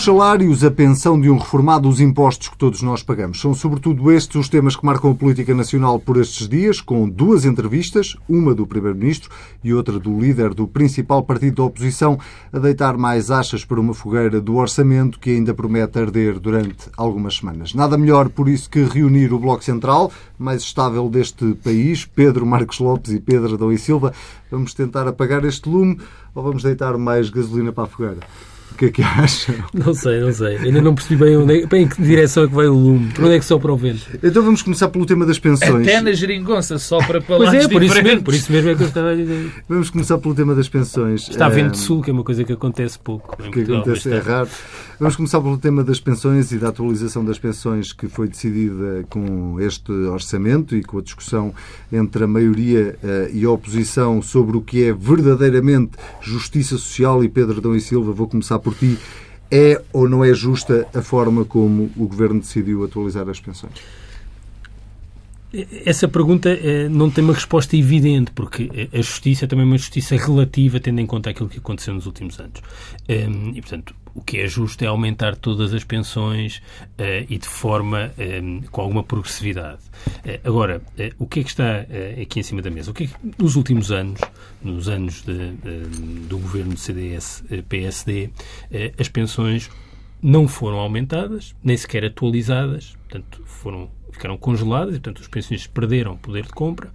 Os salários, a pensão de um reformado, os impostos que todos nós pagamos. São sobretudo estes os temas que marcam a política nacional por estes dias, com duas entrevistas, uma do Primeiro-Ministro e outra do líder do principal partido da oposição, a deitar mais achas para uma fogueira do orçamento que ainda promete arder durante algumas semanas. Nada melhor, por isso, que reunir o Bloco Central, mais estável deste país, Pedro Marcos Lopes e Pedro Adão e Silva. Vamos tentar apagar este lume ou vamos deitar mais gasolina para a fogueira? O que é que acha? Não sei, não sei. Ainda não percebi bem, onde é, bem em que direção é que vai o lume. Por onde é que sopra o vento? Então vamos começar pelo tema das pensões. Até na geringonça sopra para Pois é, por isso, mesmo, por isso mesmo é que eu estava a dizer. Vamos começar pelo tema das pensões. Está a vento Eh, sul, que é uma coisa que acontece pouco. em que Portugal, acontece é raro. Vamos começar pelo tema das pensões e da atualização das pensões que foi decidida com este orçamento e com a discussão entre a maioria eh, e a oposição sobre o que é verdadeiramente justiça social. E Pedro Adão e Silva, vou começar por ti. É ou não é justa a forma como o Governo decidiu atualizar as pensões? Essa pergunta eh, não tem uma resposta evidente, porque a justiça é também uma justiça relativa, tendo em conta aquilo que aconteceu nos últimos anos. Em, E, portanto, o que é justo é aumentar todas as pensões eh, e de forma em, com alguma progressividade. Eh, Agora, eh, o que é que está eh, aqui em cima da mesa? O que é que, nos últimos anos, nos anos de, do governo CDS-PSD, eh, as pensões não foram aumentadas, nem sequer atualizadas, portanto, foram, ficaram congeladas e, portanto, os pensionistas perderam poder de compra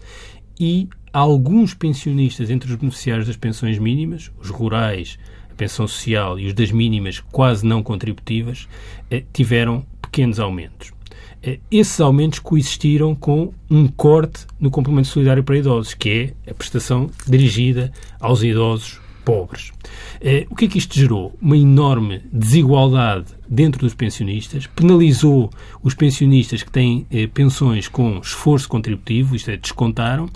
e alguns pensionistas entre os beneficiários das pensões mínimas, os rurais, a pensão social e os das mínimas quase não contributivas, eh, tiveram pequenos aumentos. Eh, Esses aumentos coexistiram com um corte no complemento solidário para idosos, que é a prestação dirigida aos idosos pobres. Eh, o que é que isto gerou? Uma enorme desigualdade dentro dos pensionistas, penalizou os pensionistas que têm pensões com esforço contributivo, isto é, descontaram,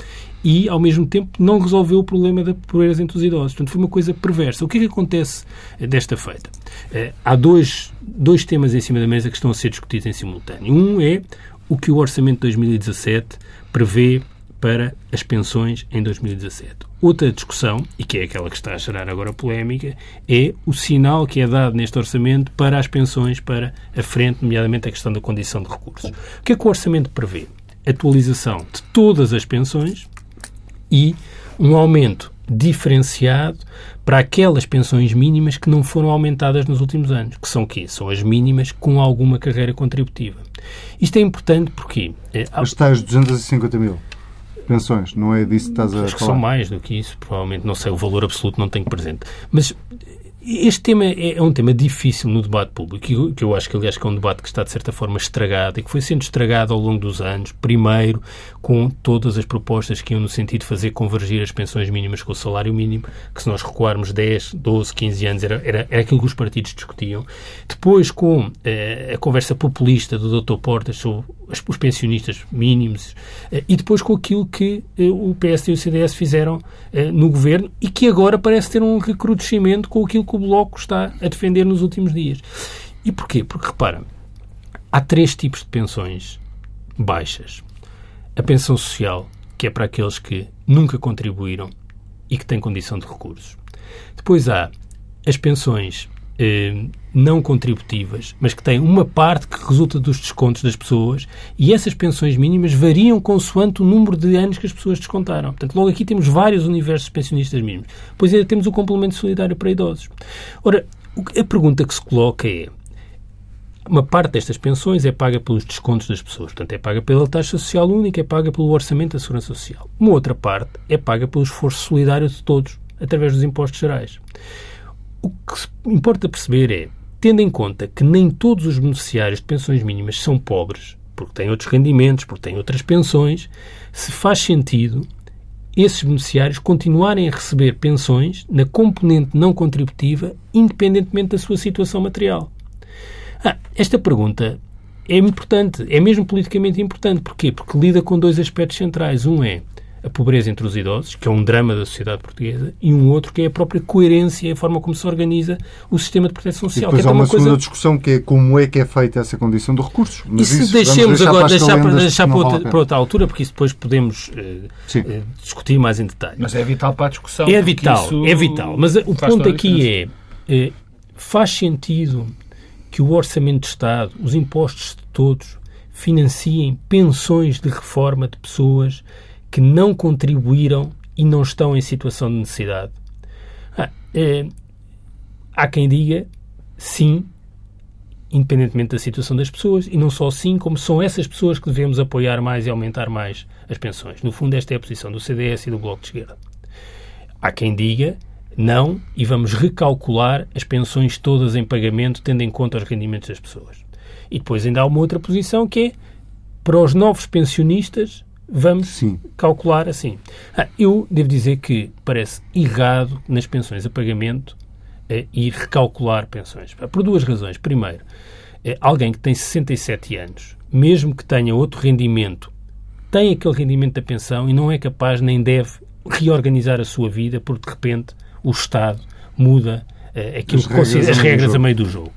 e, ao mesmo tempo, não resolveu o problema da pobreza entre os idosos. Portanto, foi uma coisa perversa. O que é que acontece eh, desta feita? Eh, há dois, dois temas em cima da mesa que estão a ser discutidos em simultâneo. Um é o que o Orçamento de 2017 prevê para as pensões em 2017. Outra discussão, e que é aquela que está a gerar agora polémica, é o sinal que é dado neste orçamento para as pensões para a frente, nomeadamente a questão da condição de recursos. O que é que o orçamento prevê? Atualização de todas as pensões e um aumento diferenciado para aquelas pensões mínimas que não foram aumentadas nos últimos anos, que são quê? São as mínimas com alguma carreira contributiva. Isto é importante porque As tais 250 mil pensões, não é disso que estás a Acho que falar? são mais do que isso, provavelmente, não sei, o valor absoluto não tenho presente. Mas este tema é, é um tema difícil no debate público, que eu, acho que, aliás, que é um debate que está, de certa forma, estragado e que foi sendo estragado ao longo dos anos, primeiro com todas as propostas que iam no sentido de fazer convergir as pensões mínimas com o salário mínimo, que se nós recuarmos 10, 12, 15 anos, era, era, era aquilo que os partidos discutiam. Depois com eh, a conversa populista do Dr. Portas sobre os pensionistas mínimos eh, e depois com aquilo que eh, o PSD e o CDS fizeram eh, no governo e que agora parece ter um recrudescimento com aquilo que o Bloco está a defender nos últimos dias. E porquê? Porque, repara, há três tipos de pensões baixas. A pensão social, que é para aqueles que nunca contribuíram e que têm condição de recursos. Depois há as pensões eh, não contributivas, mas que têm uma parte que resulta dos descontos das pessoas e essas pensões mínimas variam consoante o número de anos que as pessoas descontaram. Portanto, logo aqui temos vários universos de pensionistas mínimos. Depois ainda temos o complemento solidário para idosos. Ora, a pergunta que se coloca é uma parte destas pensões é paga pelos descontos das pessoas, portanto, é paga pela taxa social única, é paga pelo orçamento da segurança social. Uma outra parte é paga pelo esforço solidário de todos, através dos impostos gerais. O que importa perceber é, tendo em conta que nem todos os beneficiários de pensões mínimas são pobres, porque têm outros rendimentos, porque têm outras pensões, se faz sentido esses beneficiários continuarem a receber pensões na componente não contributiva, independentemente da sua situação material. Ah, esta pergunta é importante, é mesmo politicamente importante. Porquê? Porque lida com dois aspectos centrais. Um é a pobreza entre os idosos, que é um drama da sociedade portuguesa, e um outro que é a própria coerência e a forma como se organiza o sistema de proteção E social. depois que há é uma uma segunda coisa... discussão que é como é que é feita essa condição de recursos. Mas Isso, vamos deixemos agora, deixar, para, deixar para, outra, para outra altura, porque isso depois podemos eh, Sim. eh, discutir mais em detalhe. Mas é vital para a discussão. É vital, isso é vital. Mas o faz ponto aqui é, é, faz sentido que o Orçamento de Estado, os impostos de todos, financiem pensões de reforma de pessoas que não contribuíram e não estão em situação de necessidade. Ah, é, há quem diga sim, independentemente da situação das pessoas, e não só sim, como são essas pessoas que devemos apoiar mais e aumentar mais as pensões. No fundo, esta é a posição do CDS e do Bloco de Esquerda. Há quem diga não e vamos recalcular as pensões todas em pagamento, tendo em conta os rendimentos das pessoas. E depois ainda há uma outra posição que é para os novos pensionistas vamos Sim. calcular assim. Ah, eu devo dizer que parece errado nas pensões a pagamento eh, ir recalcular pensões. Por duas razões. Primeiro, eh, alguém que tem 67 anos, mesmo que tenha outro rendimento, tem aquele rendimento da pensão e não é capaz nem deve reorganizar a sua vida porque de repente o Estado muda eh, aquilo as que regras, as regras a meio do jogo.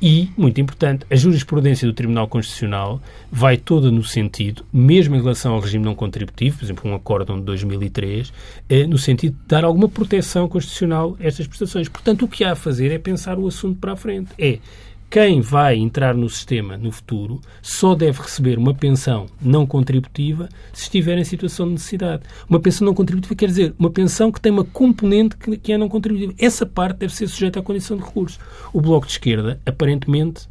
E, muito importante, a jurisprudência do Tribunal Constitucional vai toda no sentido, mesmo em relação ao regime não contributivo, por exemplo, um acórdão de 2003, eh, no sentido de dar alguma proteção constitucional a estas prestações. Portanto, o que há a fazer é pensar o assunto para a frente. É quem vai entrar no sistema no futuro só deve receber uma pensão não contributiva se estiver em situação de necessidade. Uma pensão não contributiva quer dizer uma pensão que tem uma componente que é não contributiva. Essa parte deve ser sujeita à condição de recurso. O Bloco de Esquerda, aparentemente,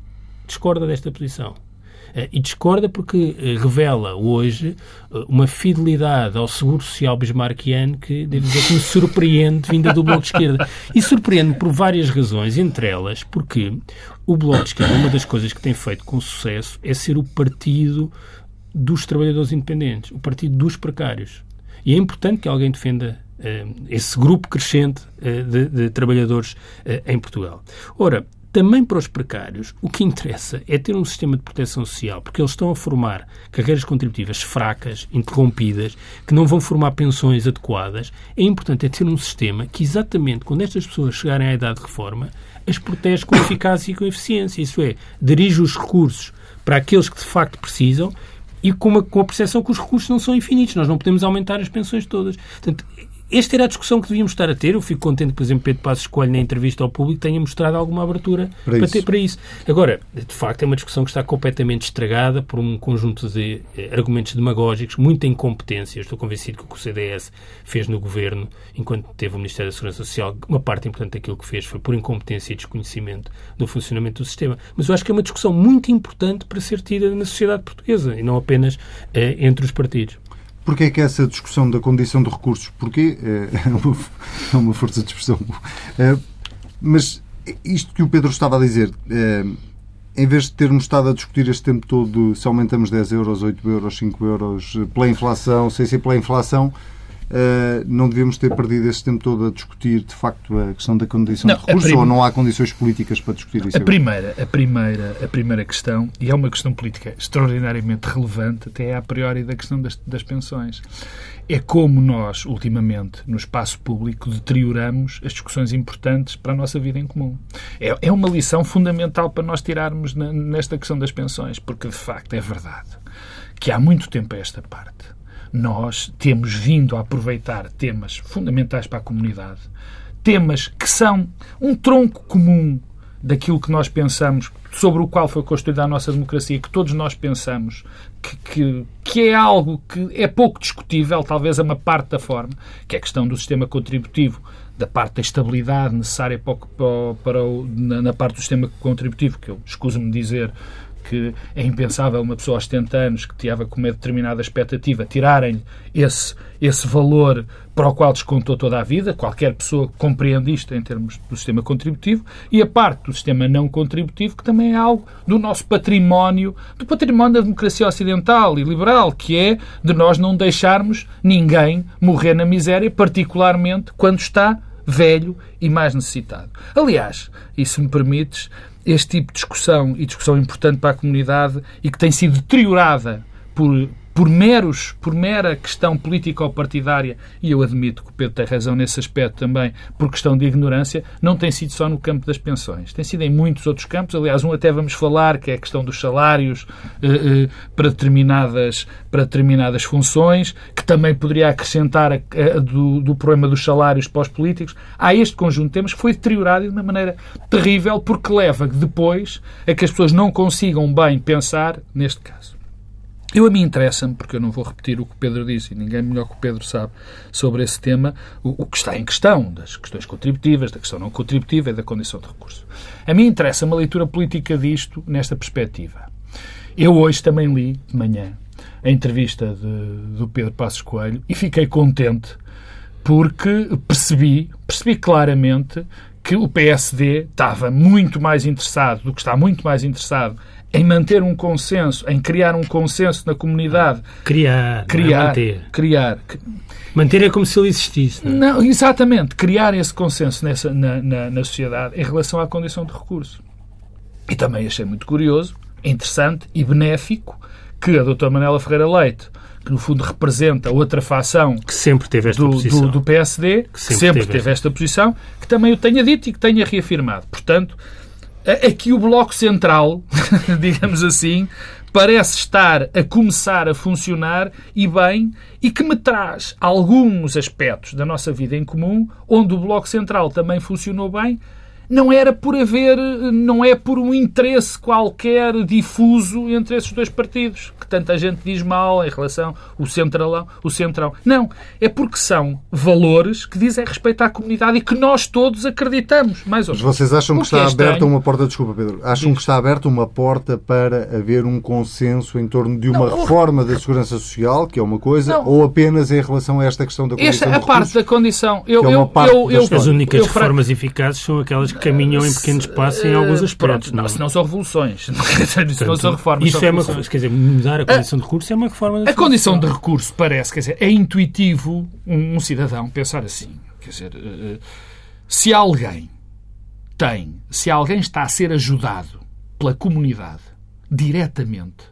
discorda desta posição. Eh, e discorda porque eh, revela hoje eh, uma fidelidade ao Seguro Social bismarckiano que, devo dizer, que me surpreende vinda do Bloco de Esquerda. E surpreende por várias razões, entre elas porque o Bloco de Esquerda, uma das coisas que tem feito com sucesso é ser o partido dos trabalhadores independentes, o partido dos precários. E é importante que alguém defenda esse grupo crescente de, de, trabalhadores em Portugal. Ora, também para os precários, o que interessa é ter um sistema de proteção social, porque eles estão a formar carreiras contributivas fracas, interrompidas, que não vão formar pensões adequadas. É importante é ter um sistema que, exatamente quando estas pessoas chegarem à idade de reforma, as protege com eficácia e com eficiência. Isso é, dirige os recursos para aqueles que de facto precisam e com, uma, com a percepção que os recursos não são infinitos. Nós não podemos aumentar as pensões todas. Portanto, esta era a discussão que devíamos estar a ter. Eu fico contente que, por exemplo, Pedro Passos Coelho, na entrevista ao público, tenha mostrado alguma abertura para, para, ter, para isso. Agora, de facto, é uma discussão que está completamente estragada por um conjunto de eh, argumentos demagógicos, muita incompetência. Estou convencido que o que o CDS fez no governo, enquanto teve o Ministério da Segurança Social, uma parte importante daquilo que fez foi por incompetência e desconhecimento do funcionamento do sistema. Mas eu acho que é uma discussão muito importante para ser tida na sociedade portuguesa e não apenas eh, entre os partidos. Porquê é que essa discussão da condição de recursos, porquê, é, é uma, é uma força de expressão, é, mas isto que o Pedro estava a dizer, é, em vez de termos estado a discutir este tempo todo se aumentamos 10 euros, 8 euros, 5 euros pela inflação, sem ser pela inflação, Uh, não devemos ter perdido esse tempo todo a discutir, de facto, a questão da condição não, de recursos prim... ou não há condições políticas para discutir isso? A primeira, a, primeira, a primeira questão, e é uma questão política extraordinariamente relevante, até a priori da questão das, das pensões, é como nós, ultimamente, no espaço público, deterioramos as discussões importantes para a nossa vida em comum. É, é uma lição fundamental para nós tirarmos na, nesta questão das pensões, porque, de facto, é verdade que há muito tempo a esta parte nós temos vindo a aproveitar temas fundamentais para a comunidade, temas que são um tronco comum daquilo que nós pensamos, sobre o qual foi construída a nossa democracia, que todos nós pensamos que, que, que, é algo que é pouco discutível, talvez a uma parte da forma, que é a questão do sistema contributivo, da parte da estabilidade necessária para, para, para o, na, na, parte do sistema contributivo, que eu escuso-me dizer que é impensável uma pessoa aos 70 anos que tinha com uma determinada expectativa tirarem esse, esse valor para o qual descontou toda a vida. Qualquer pessoa compreende isto em termos do sistema contributivo. E a parte do sistema não contributivo, que também é algo do nosso património, do património da democracia ocidental e liberal, que é de nós não deixarmos ninguém morrer na miséria, particularmente quando está velho e mais necessitado. Aliás, e se me permites, este tipo de discussão, e discussão importante para a comunidade, e que tem sido deteriorada por, por meros, por mera questão político-partidária, e eu admito que o Pedro tem razão nesse aspecto também, por questão de ignorância, não tem sido só no campo das pensões. Tem sido em muitos outros campos. Aliás, um até vamos falar, que é a questão dos salários eh, eh, para, determinadas, para determinadas funções, que também poderia acrescentar a, a, do, do problema dos salários para os políticos. Há este conjunto de temas que foi deteriorado de uma maneira terrível, porque leva depois a que as pessoas não consigam bem pensar neste caso. Eu a mim interessa-me, porque eu não vou repetir o que o Pedro disse, e ninguém melhor que o Pedro sabe sobre esse tema, o, o, que está em questão, das questões contributivas, da questão não contributiva e da condição de recurso. A mim interessa-me a leitura política disto nesta perspectiva. Eu hoje também li, de manhã, a entrevista de, do Pedro Passos Coelho e fiquei contente porque percebi, percebi claramente que o PSD estava muito mais interessado, do que está muito mais interessado em manter um consenso, em criar um consenso na comunidade. Criar, criar, é manter. Criar. Manter é como se ele existisse. Não, é? não exatamente. Criar esse consenso nessa, na, na, na sociedade em relação à condição de recurso. E também achei muito curioso, interessante e benéfico que a doutora Manela Ferreira Leite, que no fundo representa outra facção que sempre teve esta do, posição. Do, do PSD, que sempre, que sempre teve, teve esta posição, que também o tenha dito e que tenha reafirmado. Portanto, Aqui o Bloco Central, digamos assim, parece estar a começar a funcionar e bem, e que me traz alguns aspectos da nossa vida em comum, onde o Bloco Central também funcionou bem, não era por haver, não é por um interesse qualquer difuso entre esses dois partidos, que tanta gente diz mal em relação ao centralão, o centrão. Não, é porque são valores que dizem respeito à comunidade e que nós todos acreditamos, mais ou menos. Mas vocês acham que, que, está é aberta uma porta, desculpa Pedro, acham Diz. que está aberta uma porta para haver um consenso em torno de uma não, reforma da segurança social, que é uma coisa, não. ou apenas em relação a esta questão da condição esta, a parte da condição, eu, é eu, eu, eu, as únicas eu, reformas eficazes são aquelas que caminham em pequenos passos em alguns aspectos. Pronto, não, senão são revoluções. não são reformas. Isso é uma, quer dizer, mudar a condição de recurso é uma reforma A condição de recurso parece, quer dizer, é intuitivo um, um cidadão pensar assim. Quer dizer, uh, se alguém tem, se alguém está a ser ajudado pela comunidade diretamente,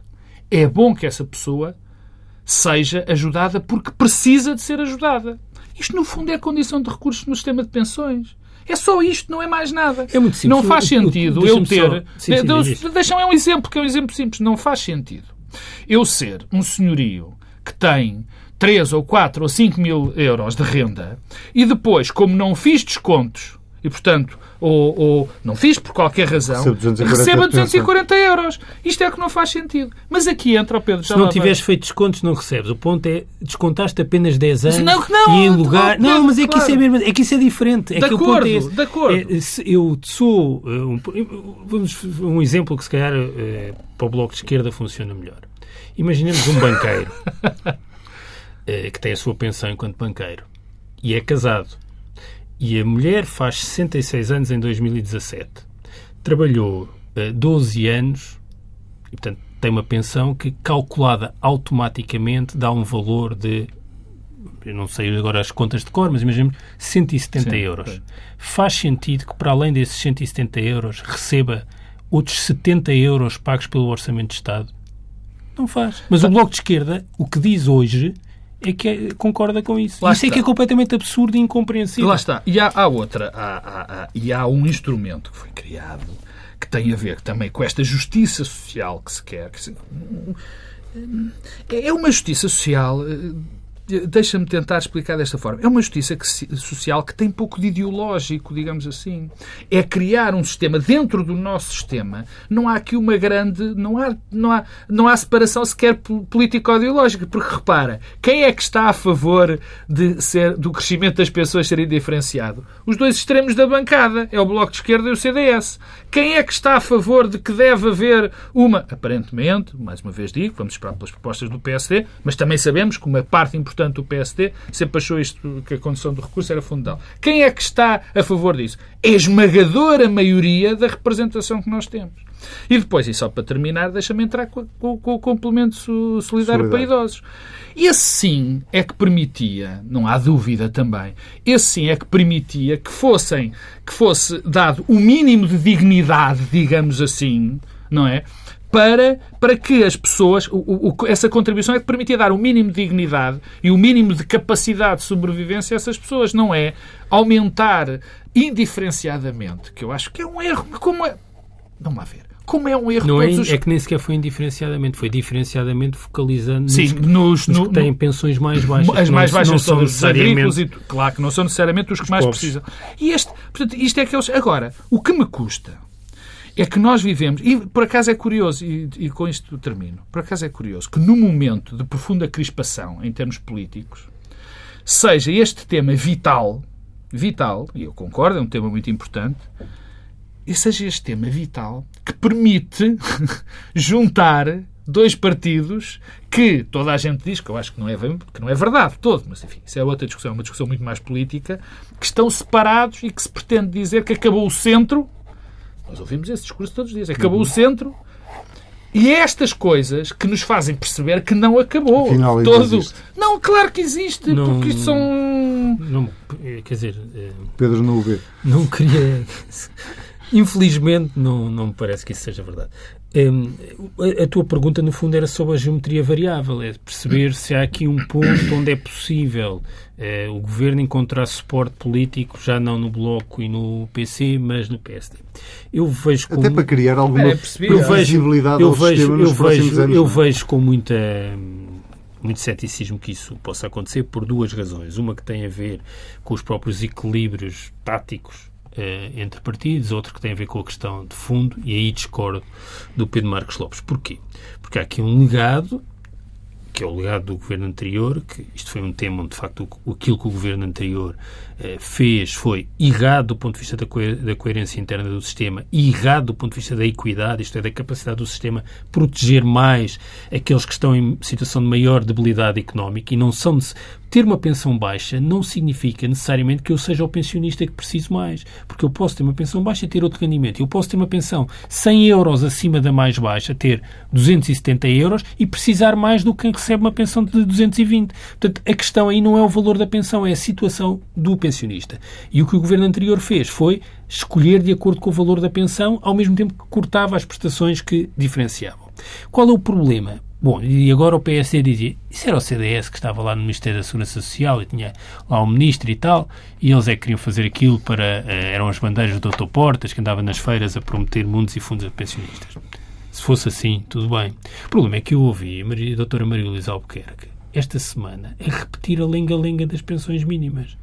é bom que essa pessoa seja ajudada porque precisa de ser ajudada. Isto, no fundo, é a condição de recursos no sistema de pensões. É só isto, não é mais nada. É muito simples. Não faz sentido eu, ter. Deixa-me é um exemplo, que é um exemplo simples. Não faz sentido eu ser um senhorio que tem 3 ou 4 ou 5 mil euros de renda e depois, como não fiz descontos e, portanto, ou, ou não fiz por qualquer razão, receba 240 euros. Isto é o que não faz sentido. Mas aqui entra o Pedro. Se não tiveres feito descontos, não recebes. O ponto é descontaste apenas 10 anos não, não, e em lugar. Não, mas é que isso é mesmo. É que isso é diferente. É de que acordo, o ponto é esse. de acordo. É, eu sou. Eh, um, vamos, um exemplo que se calhar é, para o Bloco de Esquerda funciona melhor. Imaginemos um banqueiro é, que tem a sua pensão enquanto banqueiro e é casado e a mulher faz 66 anos em 2017. Trabalhou uh, 12 anos e, portanto, tem uma pensão que, calculada automaticamente, dá um valor de. Eu não sei agora as contas de cor, mas imaginemos 170 Sim, euros. Faz sentido que, para além desses 170 euros, receba outros 70 euros pagos pelo Orçamento de Estado? Não faz. Mas o Bloco de Esquerda, o que diz hoje, é que é, concorda com isso. Lá isso está. é que é completamente absurdo e incompreensível. Lá está. E há, há outra. Há, há, há, e há um instrumento que foi criado que tem a ver também com esta justiça social que se quer. Que se, é uma justiça social eh, Deixa-me tentar explicar desta forma. É uma justiça que, social que tem pouco de ideológico, digamos assim. É criar um sistema dentro do nosso sistema. Não há aqui uma grande. Não há, não há, não há separação sequer político-ideológica. Porque repara, quem é que está a favor de ser, do crescimento das pessoas serem diferenciado? Os dois extremos da bancada. É o Bloco de Esquerda e o CDS. Quem é que está a favor de que deve haver uma. Aparentemente, mais uma vez digo, vamos esperar pelas propostas do PSD, mas também sabemos que uma parte importante portanto, o PSD sempre achou isto, que a condição do recurso era fundamental. Quem é que está a favor disso? É a esmagadora maioria da representação que nós temos. E depois, e só para terminar, deixa-me entrar com, com, com, o complemento solidário, solidário para idosos. Esse sim é que permitia, não há dúvida também, esse sim é que permitia que fossem, que fosse dado o mínimo de dignidade, digamos assim, não é? Para, para que as pessoas. O, o, essa contribuição é que permitia dar o mínimo de dignidade e o mínimo de capacidade de sobrevivência a essas pessoas. Não é aumentar indiferenciadamente, que eu acho que é um erro. Como é. Vamos lá ver. Como é um erro não é, os... é que nem sequer foi indiferenciadamente, foi diferenciadamente focalizando Sim, nos, nos, nos que têm no, pensões mais baixas. As mais não, baixas não são os agrícolas e claro que não são necessariamente os que mais pobres. precisam. E este, portanto, isto é que eles. Agora, o que me custa é que nós vivemos, e por acaso é curioso, e, e com isto termino, por acaso é curioso que num momento de profunda crispação em termos políticos, seja este tema vital, vital, e eu concordo, é um tema muito importante, e seja este tema vital que permite juntar dois partidos que toda a gente diz, que eu acho que não é, que não é verdade todo, mas enfim, isso é outra discussão, uma discussão muito mais política, que estão separados e que se pretende dizer que acabou o centro. Nós ouvimos esse discurso todos os dias. Acabou uhum. o centro. E é estas coisas que nos fazem perceber que não acabou. Afinal, todo. Não, claro que existe, não, porque isto são. Não, quer dizer. Pedro não o vê. Não queria. Infelizmente, não, não me parece que isso seja verdade. A, tua pergunta, no fundo, era sobre a geometria variável, é perceber se há aqui um ponto onde é possível uh, o governo encontrar suporte político, já não no Bloco e no PC, mas no PSD. Eu vejo com, Até para criar alguma é, eu vejo, eu vejo, eu vejo, anos, eu vejo com muita muito ceticismo que isso possa acontecer por duas razões. Uma que tem a ver com os próprios equilíbrios táticos eh, entre partidos, outro que tem a ver com a questão de fundo, e aí discordo do Pedro Marcos Lopes. Porquê? Porque há aqui um legado, que é o legado do governo anterior, que isto foi um tema onde, de facto, aquilo que o governo anterior eh, fez foi errado do ponto de vista da, co da coerência interna do sistema errado do ponto de vista da equidade, isto é, da capacidade do sistema proteger mais aqueles que estão em situação de maior debilidade económica e não são ter uma pensão baixa não significa necessariamente que eu seja o pensionista que preciso mais. Porque eu posso ter uma pensão baixa e ter outro rendimento. Eu posso ter uma pensão 100 euros acima da mais baixa, ter 270 euros e precisar mais do que recebe uma pensão de 220. Portanto, a questão aí não é o valor da pensão, é a situação do pensionista. E o que o governo anterior fez foi escolher de acordo com o valor da pensão, ao mesmo tempo que cortava as prestações que diferenciavam. Qual é o problema? Bom, e agora o PSD dizia, isso era o CDS que estava lá no Ministério da Segurança Social e tinha lá o ministro e tal, e eles é que queriam fazer aquilo para, eh, eram as bandeiras do Dr. Portas que andava nas feiras a prometer mundos e fundos a pensionistas. Se fosse assim, tudo bem. O problema é que eu ouvi a doutora Maria Luísa Albuquerque esta semana a repetir a lenga-lenga das pensões mínimas.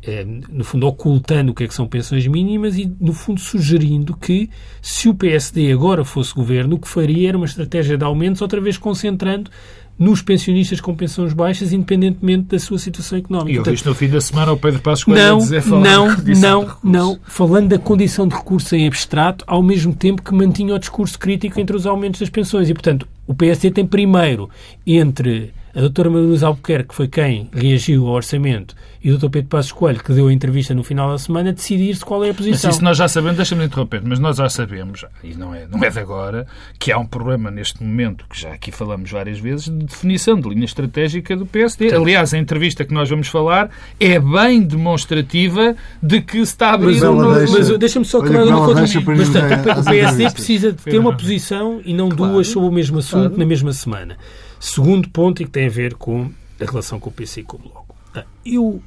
É, no fundo, ocultando o que é que são pensões mínimas e, no fundo, sugerindo que, se o PSD agora fosse governo, o que faria era uma estratégia de aumentos, outra vez concentrando nos pensionistas com pensões baixas, independentemente da sua situação económica. E ouviste no fim da semana o Pedro Passos Coelho não, dizer falar Não, não, não. Falando da condição de recurso em abstrato, ao mesmo tempo que mantinha o discurso crítico entre os aumentos das pensões. E, portanto, o PSD tem primeiro entre a doutora Maria Luísa Albuquerque, que foi quem reagiu ao orçamento, e o doutor Pedro Passos Coelho, que deu a entrevista no final da semana, decidir-se qual é a posição. Mas isso nós já sabemos, deixa-me interromper, mas nós já sabemos, e não é, não é de agora, que há um problema neste momento, que já aqui falamos várias vezes, de definição de linha estratégica do PSD. Sim. Aliás, a entrevista que nós vamos falar é bem demonstrativa de que se está a abrir um novo... Deixa, mas deixa-me só acabar uma coisa. O PSD precisa de ter uma posição e não claro, duas sobre o mesmo assunto claro. na mesma semana. Segundo ponto, e que tem a ver com a relação com o PC e com o Bloco. Ah, eu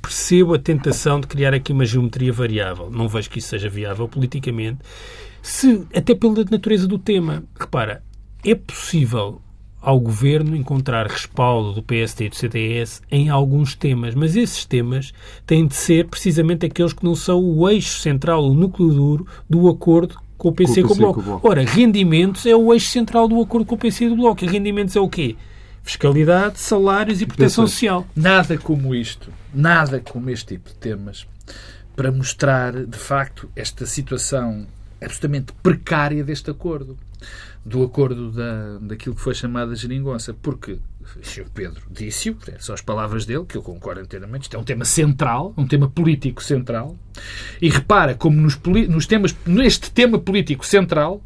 percebo a tentação de criar aqui uma geometria variável. Não vejo que isso seja viável politicamente, se, até pela natureza do tema. Repara, é possível ao governo encontrar respaldo do PSD e do CDS em alguns temas, mas esses temas têm de ser precisamente aqueles que não são o eixo central, o núcleo duro do acordo com o PC e com, o Bloco. Com o Bloco. Ora, rendimentos é o eixo central do acordo com o PC e do Bloco. E rendimentos é o quê? Fiscalidade, salários e proteção social. Nada como isto, nada como este tipo de temas para mostrar, de facto, esta situação absolutamente precária deste acordo. Do acordo da, daquilo que foi chamada geringonça. Porque Pedro disse-o, são as palavras dele, que eu concordo inteiramente, isto é um tema central, um tema político central, e repara como nos, nos temas, neste tema político central,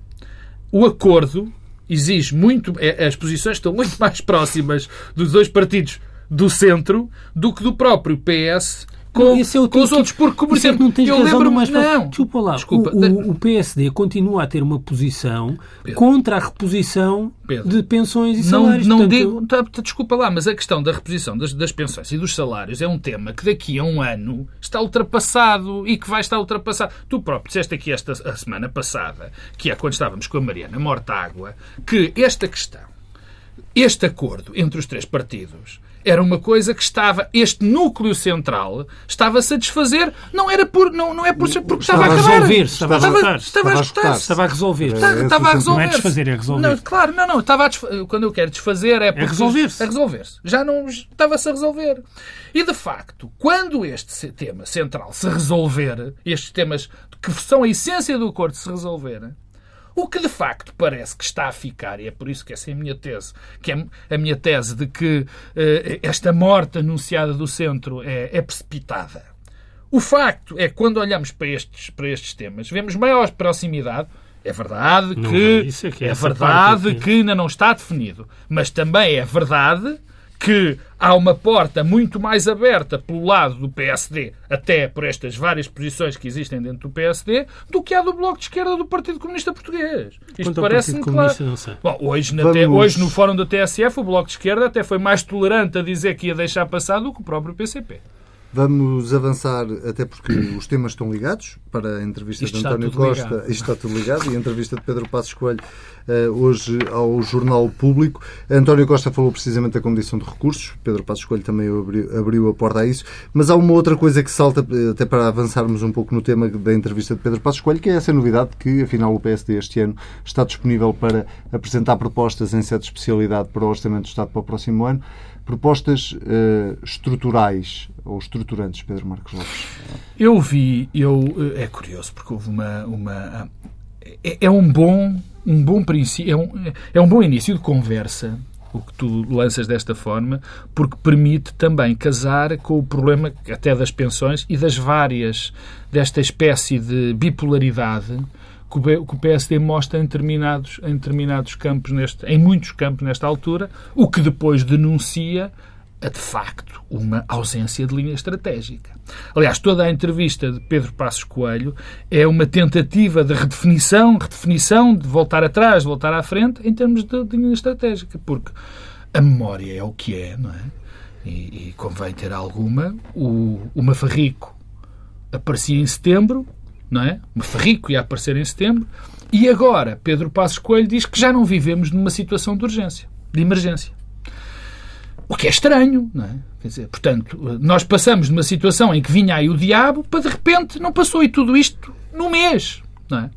o acordo exige muito, é, as posições estão muito mais próximas dos dois partidos do centro do que do próprio PS com, esse é o com os outros. Porque, por é exemplo, não tens eu lembro mais Não, Desculpa lá. Desculpa. O, o- PSD continua a ter uma posição Pedro. contra a reposição Pedro. de pensões e Não, salários. não Portanto, digo, tá, tá, desculpa lá, mas a questão da reposição das, das pensões e dos salários é um tema que daqui a um ano está ultrapassado e que vai estar ultrapassado. Tu próprio disseste aqui esta a semana passada, que é quando estávamos com a Mariana Mortágua, que esta questão, este acordo entre os três partidos, era uma coisa que estava, este núcleo central estava a satisfazer, não era por, não, não é por, porque estava, Estava a acabar. resolver-se, estava a estava, a Estava a esgotar-se. Estava a resolver. Estava, estava o a sentido. resolver. Não é desfazer, é resolver. Não, claro, não, não. Estava a Quando eu quero desfazer é porque resolver-se. A resolver-se. Já não estava-se a resolver. E de facto, quando este tema central se resolver, estes temas que são a essência do acordo se resolverem, o que de facto parece que está a ficar, e é por isso que essa é a minha tese, que é a minha tese de que eh, esta morte anunciada do centro é, é precipitada. O facto é que quando olhamos para estes, para estes temas, vemos maior proximidade. É verdade Não, que, isso é que é é verdade parte que ainda não está definido, mas também é verdade que há uma porta muito mais aberta pelo lado do PSD, até por estas várias posições que existem dentro do PSD, do que há do Bloco de Esquerda do Partido Comunista Português. Isto parece-me Partido claro. Comunista, não sei. Bom, hoje, na hoje, no fórum da TSF, o Bloco de Esquerda até foi mais tolerante a dizer que ia deixar passar do que o próprio PCP. Vamos avançar, até porque os temas estão ligados, para a entrevista Isto de António Costa. ligado. Isto está tudo ligado. E a entrevista de Pedro Passos Coelho, eh, hoje ao Jornal Público. António Costa falou precisamente da condição de recursos. Pedro Passos Coelho também abriu, abriu a porta a isso. Mas há uma outra coisa que salta, eh, até para avançarmos um pouco no tema da entrevista de Pedro Passos Coelho, que é essa novidade que, afinal, o PSD este ano está disponível para apresentar propostas em sede de especialidade para o Orçamento do Estado para o próximo ano. Propostas eh, estruturais ou estruturantes, Pedro Marcos Lopes. Eu vi, eu é curioso porque houve uma, uma é, é um bom um bom princípio, é um, é um bom início de conversa o que tu lanças desta forma, porque permite também casar com o problema até das pensões e das várias desta espécie de bipolaridade que o PSD mostra em determinados, em determinados campos, neste, em muitos campos nesta altura, o que depois denuncia a, de facto, uma ausência de linha estratégica. Aliás, toda a entrevista de Pedro Passos Coelho é uma tentativa de redefinição, redefinição, de voltar atrás, de voltar à frente, em termos de, de linha estratégica, porque a memória é o que é, não é? E, e convém ter alguma. O, o Mafarrico aparecia em setembro, não é? O Mafarrico ia aparecer em setembro, e agora Pedro Passos Coelho diz que já não vivemos numa situação de urgência, de emergência. O que é estranho, não é? Quer dizer, portanto, nós passamos de uma situação em que vinha aí o diabo para de repente não passou e tudo isto no mês, não é?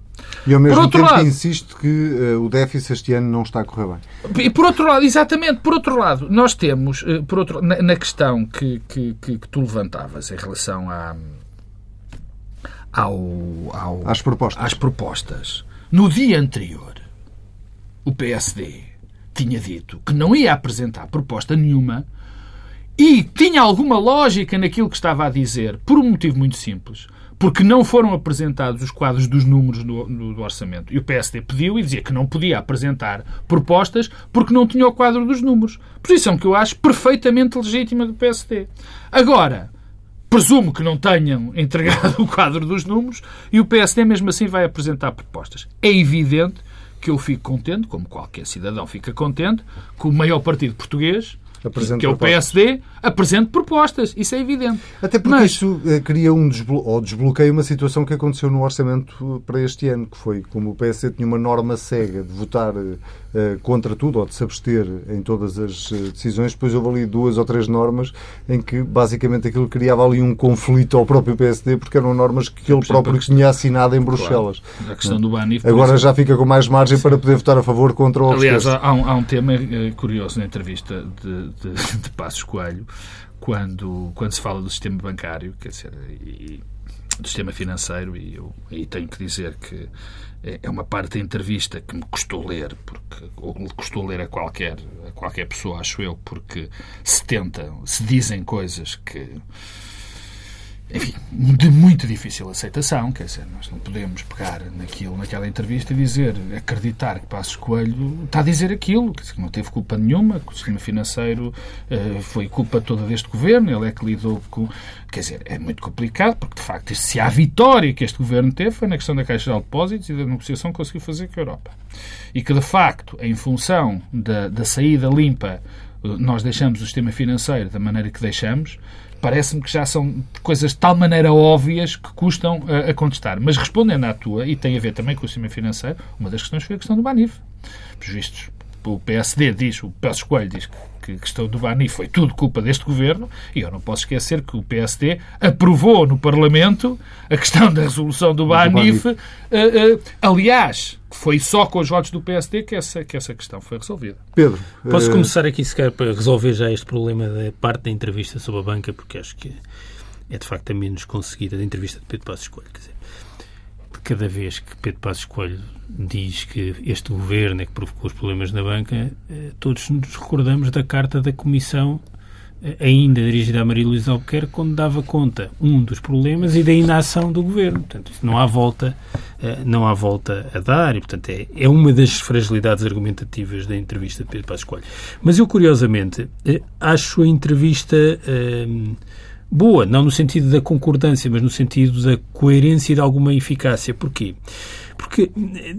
E ao mesmo outro tempo lado- que insiste que eh, o déficit este ano não está a correr bem. E por outro lado, exatamente, por outro lado, nós temos, eh, por outro, na, na questão que, que, que, que tu levantavas em relação à, ao, ao, Às propostas. às propostas, no dia anterior, o PSD tinha dito que não ia apresentar proposta nenhuma e tinha alguma lógica naquilo que estava a dizer, por um motivo muito simples. Porque não foram apresentados os quadros dos números do, do- do orçamento. E o PSD pediu e dizia que não podia apresentar propostas porque não tinha o quadro dos números. Posição que eu acho perfeitamente legítima do PSD. Agora, presumo que não tenham entregado o quadro dos números e o PSD mesmo assim vai apresentar propostas. É evidente que eu fico contente, como qualquer cidadão fica contente, que o maior partido português, Apresente que é o. PSD, apresente propostas. Isso é evidente. Até porque Mas- isso eh, cria um desblo ou desbloqueia uma situação que aconteceu no orçamento eh, para este ano, que foi como o PSD tinha uma norma cega de votar eh, contra tudo ou de se abster em todas as decisões, depois houve ali duas ou três normas em que basicamente aquilo criava ali um conflito ao próprio PSD porque eram normas que ele próprio questão- tinha assinado em Bruxelas. A questão do Banif. Agora já fica com mais margem para poder votar a favor contra ou Aliás, há um, há um tema curioso na entrevista de, de, de Passos Coelho, quando, quando se fala do sistema bancário, quer dizer, e, do sistema financeiro, e eu aí tenho que dizer que é é uma parte da entrevista que me custou ler, porque, ou custou ler a qualquer, a qualquer pessoa, acho eu, porque se tentam, se dizem coisas que enfim, de muito difícil aceitação, quer dizer, nós não podemos pegar naquilo, naquela entrevista e dizer, acreditar que Passos Coelho está a dizer aquilo, que não teve culpa nenhuma, que o sistema financeiro uh, foi culpa toda deste governo, ele é que lidou com... Quer dizer, é muito complicado, porque de facto, se há vitória que este governo teve, foi na questão da Caixa de Depósitos e da negociação que conseguiu fazer com a Europa. E que de facto, em função da, da saída limpa, eh, nós deixamos o sistema financeiro da maneira que deixamos, parece-me que já são coisas de tal maneira óbvias que custam a, a, contestar. Mas respondendo à tua, e tem a ver também com o sistema financeiro, uma das questões foi a questão do Banif. Os vistos, o PSD diz, o Passos Coelho diz que que a questão do Bani foi tudo culpa deste governo, e eu não posso esquecer que o PSD aprovou no Parlamento a questão da resolução do Banif. Uh, uh, aliás, foi só com os votos do PSD que essa, que essa questão foi resolvida. Pedro. Posso uh... começar aqui, se quer, para resolver já este problema da parte da entrevista sobre a banca, porque acho que é de facto a menos conseguida da entrevista de Pedro Passos Coelho. Quer dizer, cada vez que Pedro Passos Coelho diz que este governo é que provocou os problemas na banca, eh, todos nos recordamos da carta da Comissão eh, ainda dirigida a Maria Luísa Albuquerque, quando dava conta, um, dos problemas e da inação do governo. Portanto, não há volta, eh, não há volta a dar e, portanto, é, é uma das fragilidades argumentativas da entrevista de Pedro Passos Coelho. Mas eu, curiosamente, acho a entrevista boa, não no sentido da concordância, mas no sentido da coerência e de alguma eficácia. Porquê? Porque eh,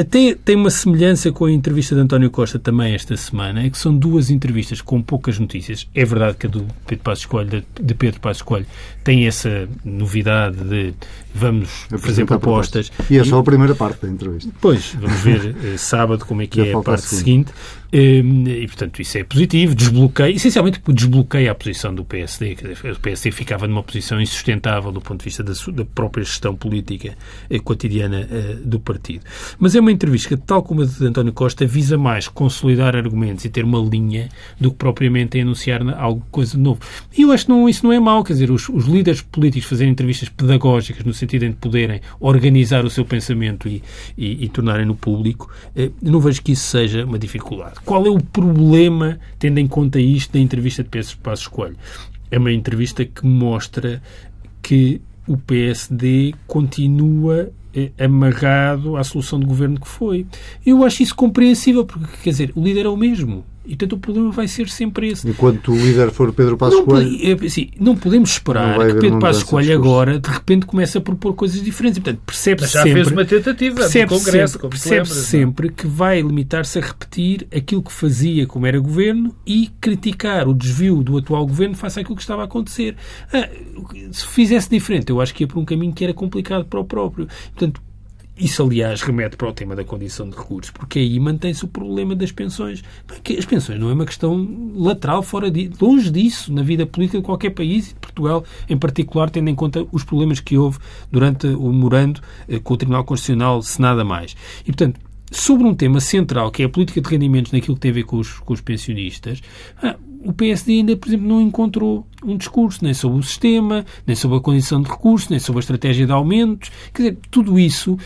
até tem uma semelhança com a entrevista de António Costa também esta semana, é que são duas entrevistas com poucas notícias. É verdade que a do Pedro Passos Coelho, de Pedro Passos Coelho, tem essa novidade de vamos fazer propostas. propostas. E é só a primeira parte da entrevista. Pois, vamos ver eh, sábado como é que é a parte seguinte. Ehm, e, portanto, isso é positivo. Desbloqueia, essencialmente desbloqueia a posição do PSD. O PSD ficava numa posição insustentável do ponto de vista da, da própria gestão política eh, cotidiana eh, do partido. Mas é uma entrevista que, tal como a de António Costa, visa mais consolidar argumentos e ter uma linha do que propriamente anunciar algo coisa de novo. E eu acho que não, isso não é mau. Quer dizer, os, os líderes políticos fazerem entrevistas pedagógicas no sentido de poderem organizar o seu pensamento e, e, e tornarem-no público, eh, não vejo que isso seja uma dificuldade. Qual é o problema, tendo em conta isto, da entrevista de Pedro Passos Coelho? É uma entrevista que mostra que o PSD continua eh, amarrado à solução de governo que foi. Eu acho isso compreensível, porque, quer dizer, o líder é o mesmo. E, portanto, o problema vai ser sempre esse. Enquanto o líder for Pedro Passos Coelho... É, assim, não podemos esperar não que Pedro Passos Coelho agora, de repente, comece a propor coisas diferentes. E, portanto, percebe-se sempre... fez uma tentativa percebe no Congresso, sempre, percebe -se sempre que vai limitar-se a repetir aquilo que fazia como era governo e criticar o desvio do atual governo face àquilo que estava a acontecer. Ah, se fizesse diferente, eu acho que ia por um caminho que era complicado para o próprio. Portanto, isso, aliás, remete para o tema da condição de recursos, porque aí mantém-se o problema das pensões. Porque as pensões não é uma questão lateral, fora de, longe disso, na vida política de qualquer país, e de Portugal em particular, tendo em conta os problemas que houve durante o morando eh, com o Tribunal Constitucional, se nada mais. E, portanto, sobre um tema central, que é a política de rendimentos naquilo que tem a ver com os, com os pensionistas, ah, o PSD ainda, por exemplo, não encontrou um discurso, nem sobre o sistema, nem sobre a condição de recursos, nem sobre a estratégia de aumentos. Quer dizer, tudo isso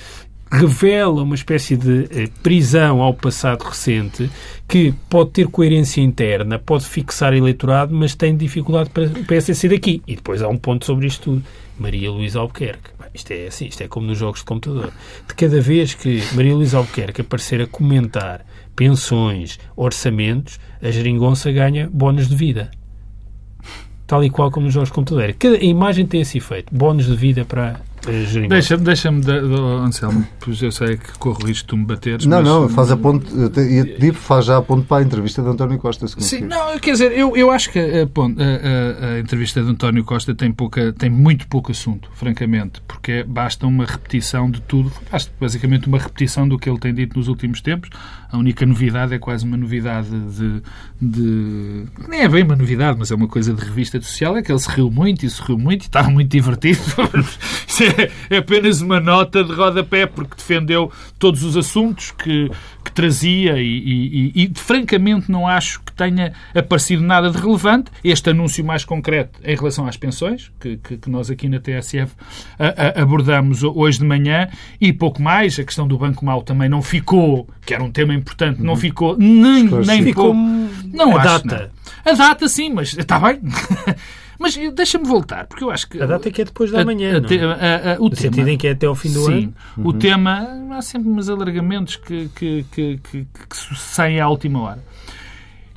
revela uma espécie de eh, prisão ao passado recente que pode ter coerência interna, pode fixar eleitorado, mas tem dificuldade para o PSD sair daqui. E depois há um ponto sobre isto tudo. Maria Luísa Albuquerque. Isto é assim, isto é como nos jogos de computador. De cada vez que Maria Luísa Albuquerque aparecer a comentar pensões, orçamentos, a geringonça ganha bónus de vida. Tal e qual como nos jogos de computador. Cada, a imagem tem esse efeito. Bónus de vida para deixa-me, deixa-me, de, Anselmo, pois eu sei que corro risco de tu me bateres. Não, mas... não, faz a ponte, ia te dizer, faz já a ponte para a entrevista de António Costa. Se Sim, não, quer dizer, eu, eu acho que a, a, a, a, entrevista de António Costa tem, pouca, tem muito pouco assunto, francamente, porque basta uma repetição de tudo, basta basicamente uma repetição do que ele tem dito nos últimos tempos. A única novidade é quase uma novidade de, de. Nem é bem uma novidade, mas é uma coisa de revista social, é que ele se riu muito e se riu muito e estava muito divertido. É apenas uma nota de rodapé, porque defendeu todos os assuntos que, que trazia e, e, e, e, francamente não acho que tenha aparecido nada de relevante. Este anúncio mais concreto em relação às pensões, que, que, que nós aqui na TSF a, a, abordamos hoje de manhã, e pouco mais, a questão do Banco Mau também não ficou, que era um tema importante, não uhum. ficou nem, nem ficou pouco. Não a data. Não. A data sim, mas está bem. Mas deixa-me voltar, porque eu acho que... A data é que é depois da manhã, não é? o no sentido em que é até ao fim do sim, ano. Uhum. O tema... Há sempre uns alargamentos que, que, que, que, que saem à última hora.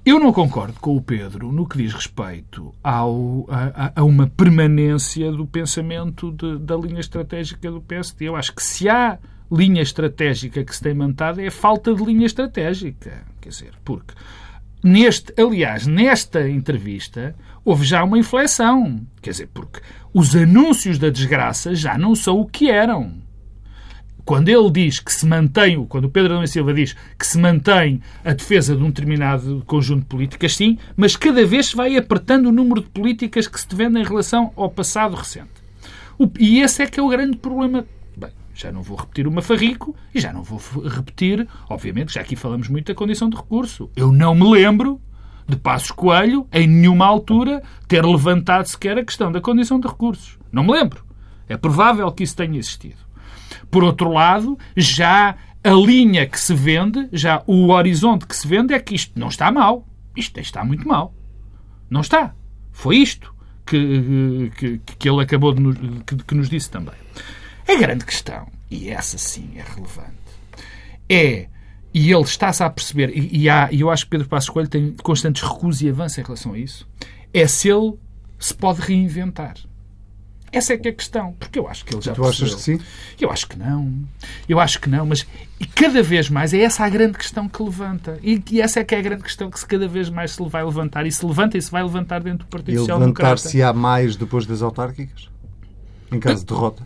Eu não concordo com o Pedro no que diz respeito ao, a, a uma permanência do pensamento de, da linha estratégica do PSD. Eu acho que se há linha estratégica que se tem mantado é a falta de linha estratégica. Quer dizer, porque neste, aliás, nesta entrevista houve já uma inflexão. Quer dizer, porque os anúncios da desgraça já não são o que eram quando ele diz que se mantém, quando o Pedro Adão Silva diz que se mantém a defesa de um determinado conjunto de políticas, sim, mas cada vez vai apertando o número de políticas que se defendem em relação ao passado recente. E esse é que é o grande problema. Bem, já não vou repetir o Mafarrico e já não vou repetir, obviamente, já aqui falamos muito da condição de recurso. Eu não me lembro de Passos Coelho, em nenhuma altura, ter levantado sequer a questão da condição de recursos. Não me lembro. É provável que isso tenha existido. Por outro lado, já a linha que se vende, já o horizonte que se vende é que isto não está mal. Isto está muito mal. Não está. Foi isto que, que, que ele acabou de nos, que, que nos disse também. A grande questão, e essa sim é relevante, é, e ele está-se a perceber, e, e, há, e eu acho que Pedro Passos Coelho tem constantes recusos e avanços em relação a isso, é se ele se pode reinventar. Essa é que é a questão, porque eu acho que ele já Tu percebeu. achas que sim? Eu acho que não. Eu acho que não, mas cada vez mais é essa a grande questão que levanta. E, e essa é que é a grande questão que se cada vez mais se vai levantar. E se levanta e se vai levantar dentro do Partido E Social Democrata. levantar-se-á mais depois das autárquicas? Em caso de derrota?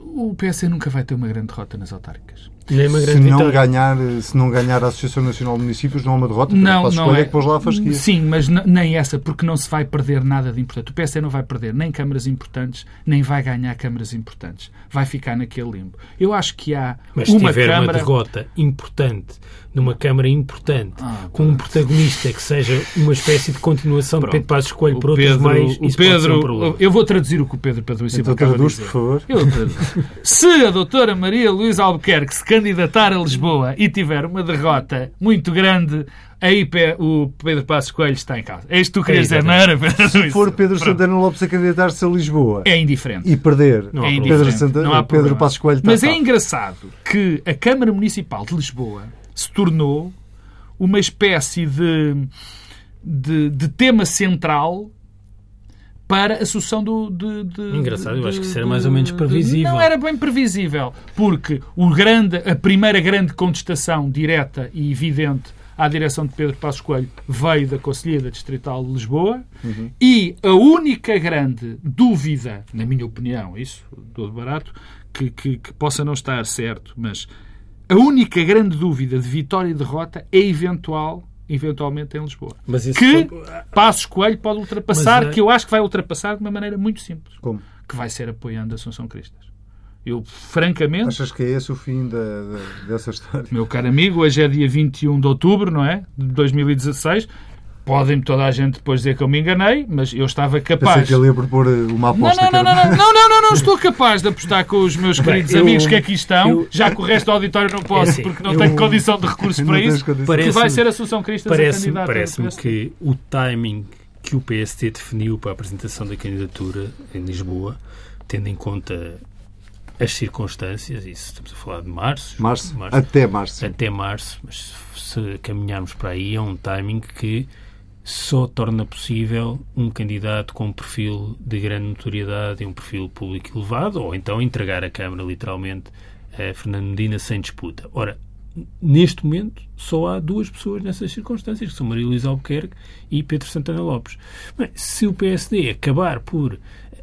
O PS nunca vai ter uma grande derrota nas autárquicas. Nem uma Se grande não, vitória. ganhar, se não ganhar a Associação Nacional de Municípios, não há uma derrota. Não, não é. é que pôs lá a fasquia. Sim, mas nem essa, porque não se vai perder nada de importante. O PS não vai perder nem câmaras importantes, nem vai ganhar câmaras importantes. Vai ficar naquele limbo. Eu acho que há Mas se uma tiver câmara... uma derrota importante, numa Câmara importante, Ah, com um protagonista que seja uma espécie de continuação Pronto. de Pedro Passos Coelho O por outros Pedro- meios, o isso pode ser um Pedro, problema. eu vou traduzir o que o Pedro Pedro Silva Então acaba de traduz, dizer. por favor. Eu traduzo. Se a doutora Maria Luísa Albuquerque se candidatar a Lisboa e tiver uma derrota muito grande, aí o Pedro Passos Coelho está em causa. É isto que tu querias É, dizer, não era, Pedro? Se for Pedro Pronto. Santana Lopes a candidatar-se a Lisboa É indiferente. e perder, Não é. Pedro. Santana, Não há Pedro. Passos Coelho está Mas é engraçado que a Câmara Municipal de Lisboa se tornou uma espécie de, de, de tema central para a sucessão do. De, de- Engraçado, eu de- acho que isso era mais ou menos previsível. Não era bem previsível, porque o grande, a primeira grande contestação direta e evidente à direção de Pedro Passos Coelho veio da Conselhia Distrital de Lisboa e a única grande dúvida, na minha opinião, isso, todo barato, que, que, que possa não estar certo, mas a única grande dúvida de vitória e derrota é eventual, eventualmente em Lisboa. Que foi- Passos Coelho pode ultrapassar, Mas, que eu acho que vai ultrapassar de uma maneira muito simples, Como? que vai ser apoiando a Assunção Cristas. Eu, francamente, Achas que é esse o fim da, da- dessa história? meu caro amigo, hoje é dia 21 de outubro, não é? De 2016. Podem-me toda a gente depois dizer que eu me enganei, mas eu estava Pensei capaz. que ele ia propor uma Não, aposta. não, não, não, não, não, não, não, não, estou capaz de apostar com os meus queridos eu- amigos que aqui estão, eu- já que o resto do auditório não posso, É assim, porque não eu- tenho condição de recursos para isso, que vai Parece-me- ser a a Parece-me candidata. parece do PSD. que o timing que o PST definiu para a apresentação da candidatura em Lisboa, tendo em conta as circunstâncias, isso estamos a falar de março, Março? Até março. até março, mas se caminharmos para aí é um timing que só torna possível um candidato com um perfil de grande notoriedade e um perfil público elevado, ou então entregar a Câmara literalmente a Fernando Medina sem disputa. Ora, neste momento só há duas pessoas nessas circunstâncias, que são Maria Luísa Albuquerque e Pedro Santana Lopes. Bem, se o PSD acabar por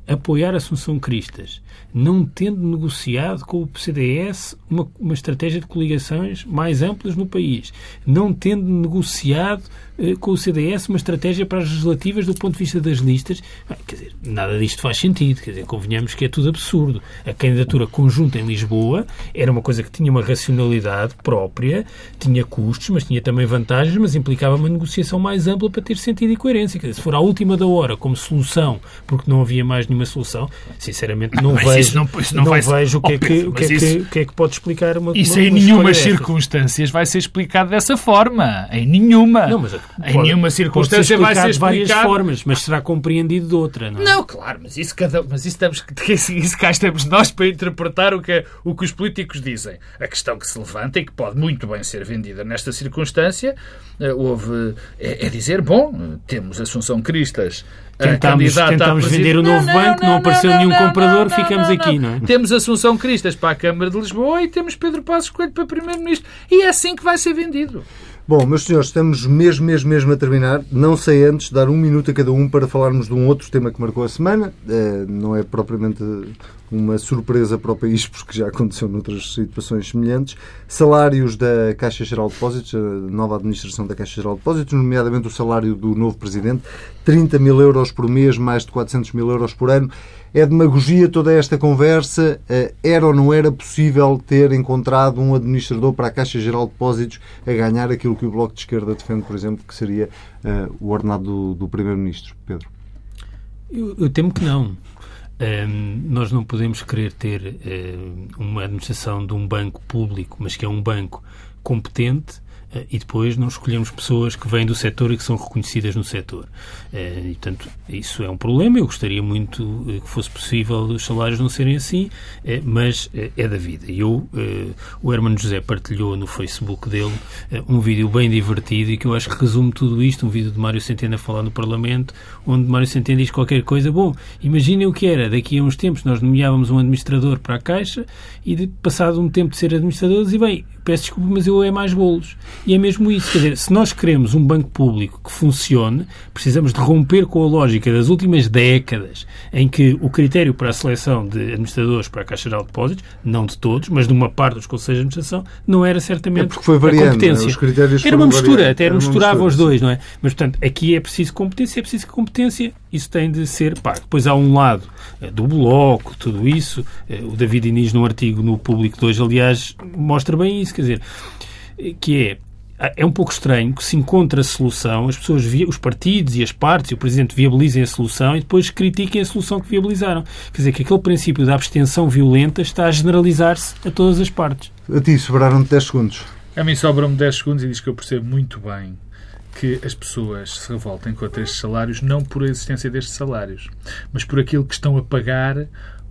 apoiar Assunção Cristas, não tendo negociado com o CDS uma, uma estratégia de coligações mais amplas no país, não tendo negociado eh, com o CDS uma estratégia para as legislativas do ponto de vista das listas, bem, quer dizer, nada disto faz sentido, quer dizer, convenhamos que é tudo absurdo. A candidatura conjunta em Lisboa era uma coisa que tinha uma racionalidade própria, tinha custos, mas tinha também vantagens, mas implicava uma negociação mais ampla para ter sentido e coerência. Quer dizer, se for à última da hora como solução, porque não havia mais nenhuma solução, sinceramente não vejo, isso não, isso não, não vai vejo o que, é que, o que, é isso, que, o que é que pode explicar uma Isso uma, em uma nenhuma circunstâncias vai ser explicado dessa forma. Em nenhuma. Não, mas em pode- nenhuma circunstância vai ser explicado de várias formas, mas será compreendido de outra, não é? Não, claro, mas isso, cada, mas isso, estamos, isso, cá estamos nós para interpretar o que, é- o que os políticos dizem. A questão que se levanta e que pode muito bem ser vendida nesta circunstância eh, houve, é, é dizer, bom, temos Assunção Cristas Tentámos- a tentámos vender o novo banco, não apareceu nenhum comprador, ficamos não, aqui, não é? Temos Assunção Cristas para a Câmara de Lisboa e temos Pedro Passos Coelho para Primeiro-Ministro. E é assim que vai ser vendido. Bom, meus senhores, estamos mesmo, mesmo, mesmo a terminar. Não sei antes dar um minuto a cada um para falarmos de um outro tema que marcou a semana. Eh, não é propriamente uma surpresa para o país, porque já aconteceu noutras situações semelhantes. Salários da Caixa Geral de Depósitos, a nova administração da Caixa Geral de Depósitos, nomeadamente o salário do novo presidente, 30 mil euros por mês, mais de 400 mil euros por ano. É demagogia toda esta conversa. Eh, Era ou não era possível ter encontrado um administrador para a Caixa Geral de Depósitos a ganhar aquilo que o Bloco de Esquerda defende, por exemplo, que seria eh, o ordenado do, do Primeiro-Ministro? Pedro. Eu, eu temo que não. Ahm, nós não podemos querer ter ahm, uma administração de um banco público, mas que é um banco competente, e depois não escolhemos pessoas que vêm do setor e que são reconhecidas no setor. Ah, e, portanto, isso é um problema. Eu gostaria muito eh, que fosse possível os salários não serem assim, eh, mas eh, é da vida. E eu, eh, o Hermano José partilhou no Facebook dele eh, um vídeo bem divertido e que eu acho que resume tudo isto, um vídeo de Mário Centeno a falar no Parlamento, onde Mário Centeno diz qualquer coisa. Bom, imaginem o que era. Daqui a uns tempos nós nomeávamos um administrador para a Caixa e, passado um tempo de ser administrador, dizia, bem, peço desculpa, mas eu é mais bolos. E é mesmo isso. Quer dizer, se nós queremos um banco público que funcione, precisamos de romper com a lógica das últimas décadas em que o critério para a seleção de administradores para a Caixa Geral de Depósitos, não de todos, mas de uma parte dos conselhos de administração, não era certamente É porque foi a variando, competência. não é? Os critérios era uma mistura, variando. até Era uma misturava mistura, os dois, não é? Mas, portanto, aqui é preciso competência, é preciso competência, isso tem de ser pago. Depois há um lado eh, do bloco, tudo isso, eh, o David Inês, num artigo no Público de hoje, aliás, mostra bem isso, quer dizer, que é é um pouco estranho que se encontre a solução, as pessoas, vi- os partidos e as partes e o Presidente viabilizem a solução e depois critiquem a solução que viabilizaram. Quer dizer, que aquele princípio da abstenção violenta está a generalizar-se a todas as partes. A ti, sobraram-te 10 segundos. A mim sobram-me 10 segundos e diz que eu percebo muito bem que as pessoas se revoltem contra estes salários não por a existência destes salários, mas por aquilo que estão a pagar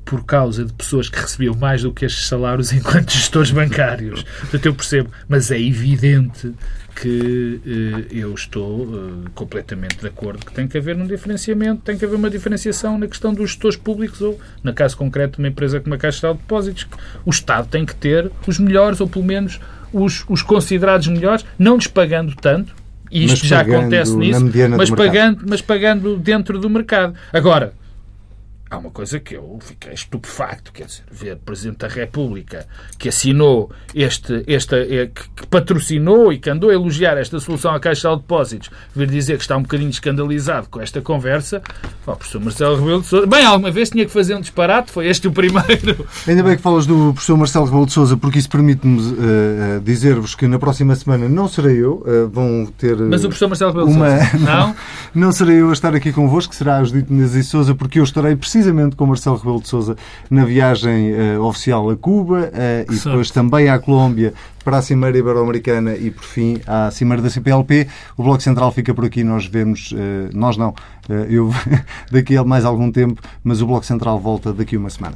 por causa de pessoas que recebiam mais do que estes salários enquanto gestores bancários. Portanto, eu percebo, mas é evidente que eh, eu estou eh, completamente de acordo que tem que haver um diferenciamento, tem que haver uma diferenciação na questão dos gestores públicos ou, no caso concreto, de uma empresa como a Caixa Geral de Depósitos, que o Estado tem que ter os melhores, ou pelo menos os, os considerados melhores, não lhes pagando tanto, e isto já acontece nisso, mas pagando, mas pagando dentro do mercado. Agora, há uma coisa que eu fiquei estupefacto, quer dizer, ver o Presidente da República que assinou este, esta, eh, que patrocinou e que andou a elogiar esta solução à Caixa de Depósitos, vir dizer que está um bocadinho escandalizado com esta conversa, o professor Marcelo Rebelo de Sousa, bem, alguma vez tinha que fazer um disparate, foi este o primeiro. Ainda bem que falas do professor Marcelo Rebelo de Sousa, porque isso permite-me eh, dizer-vos que na próxima semana não serei eu. eh, vão ter. Mas o professor Marcelo Rebelo de uma... Sousa, não? Não serei eu a estar aqui convosco, será a Judite Menezes e Sousa, porque eu estarei precisamente com Marcelo Rebelo de Sousa na viagem eh, oficial a Cuba eh, e depois também à Colômbia para a Cimeira Ibero-Americana e, por fim, à Cimeira da CPLP. O Bloco Central fica por aqui, nós vemos, eh, nós não, eu daqui a mais algum tempo, mas o Bloco Central volta daqui a uma semana.